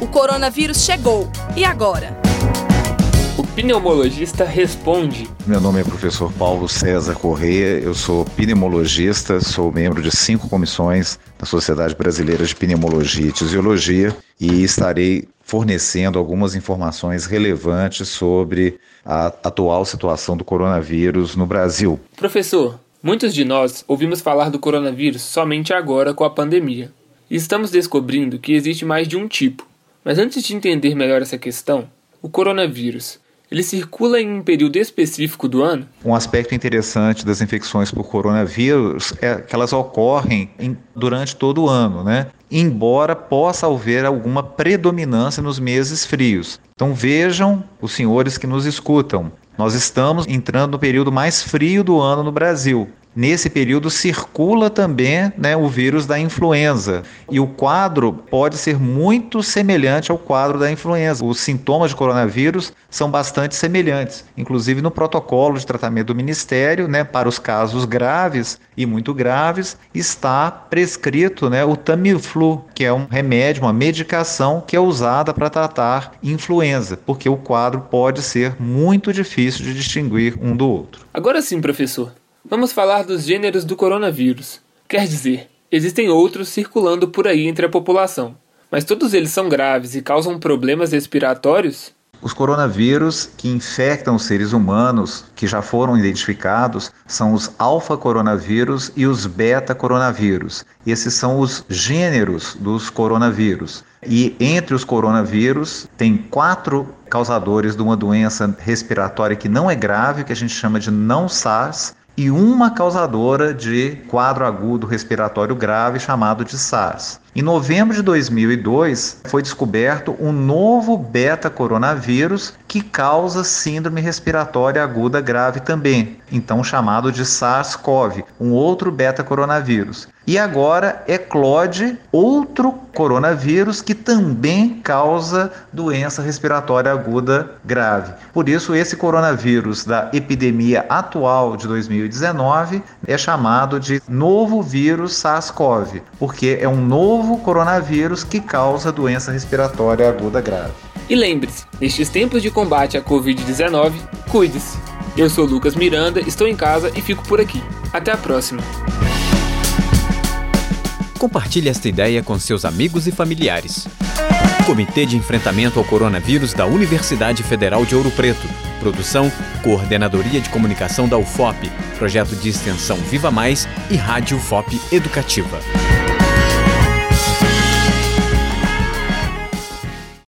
O coronavírus chegou. E agora? O pneumologista responde. Meu nome é professor Paulo César Corrêa, eu sou pneumologista, sou membro de cinco comissões da Sociedade Brasileira de Pneumologia e Tisiologia e estarei fornecendo algumas informações relevantes sobre a atual situação do coronavírus no Brasil. Professor, muitos de nós ouvimos falar do coronavírus somente agora com a pandemia. Estamos descobrindo que existe mais de um tipo. Mas antes de entender melhor essa questão, o coronavírus ele circula em um período específico do ano? Um aspecto interessante das infecções por coronavírus é que elas ocorrem em, durante todo o ano, né? Embora possa haver alguma predominância nos meses frios. Então vejam os senhores que nos escutam. Nós estamos entrando no período mais frio do ano no Brasil. Nesse período circula também né, o vírus da influenza e o quadro pode ser muito semelhante ao quadro da influenza. Os sintomas de coronavírus são bastante semelhantes, inclusive no protocolo de tratamento do Ministério, né, para os casos graves e muito graves, está prescrito né, o Tamiflu, que é um remédio, uma medicação que é usada para tratar influenza, porque o quadro pode ser muito difícil de distinguir um do outro. Agora sim, professor. Vamos falar dos gêneros do coronavírus. Quer dizer, existem outros circulando por aí entre a população, mas todos eles são graves e causam problemas respiratórios? Os coronavírus que infectam os seres humanos, que já foram identificados, são os alfa-coronavírus e os beta-coronavírus. Esses são os gêneros dos coronavírus. E entre os coronavírus, tem quatro causadores de uma doença respiratória que não é grave, que a gente chama de não SARS, e uma causadora de quadro agudo respiratório grave chamado de SARS. Em novembro de 2002, foi descoberto um novo beta-coronavírus que causa síndrome respiratória aguda grave também, então chamado de SARS-CoV, um outro beta-coronavírus. E agora eclode outro coronavírus que também causa doença respiratória aguda grave. Por isso, esse coronavírus da epidemia atual de 2019 é chamado de novo vírus SARS-CoV, porque é um novo coronavírus que causa doença respiratória aguda grave. E lembre-se, nestes tempos de combate à Covid-19, cuide-se. Eu sou Lucas Miranda, estou em casa e fico por aqui. Até a próxima! Compartilhe esta ideia com seus amigos e familiares. Comitê de Enfrentamento ao Coronavírus da Universidade Federal de Ouro Preto. Produção, Coordenadoria de Comunicação da UFOP, Projeto de Extensão Viva Mais e Rádio UFOP Educativa.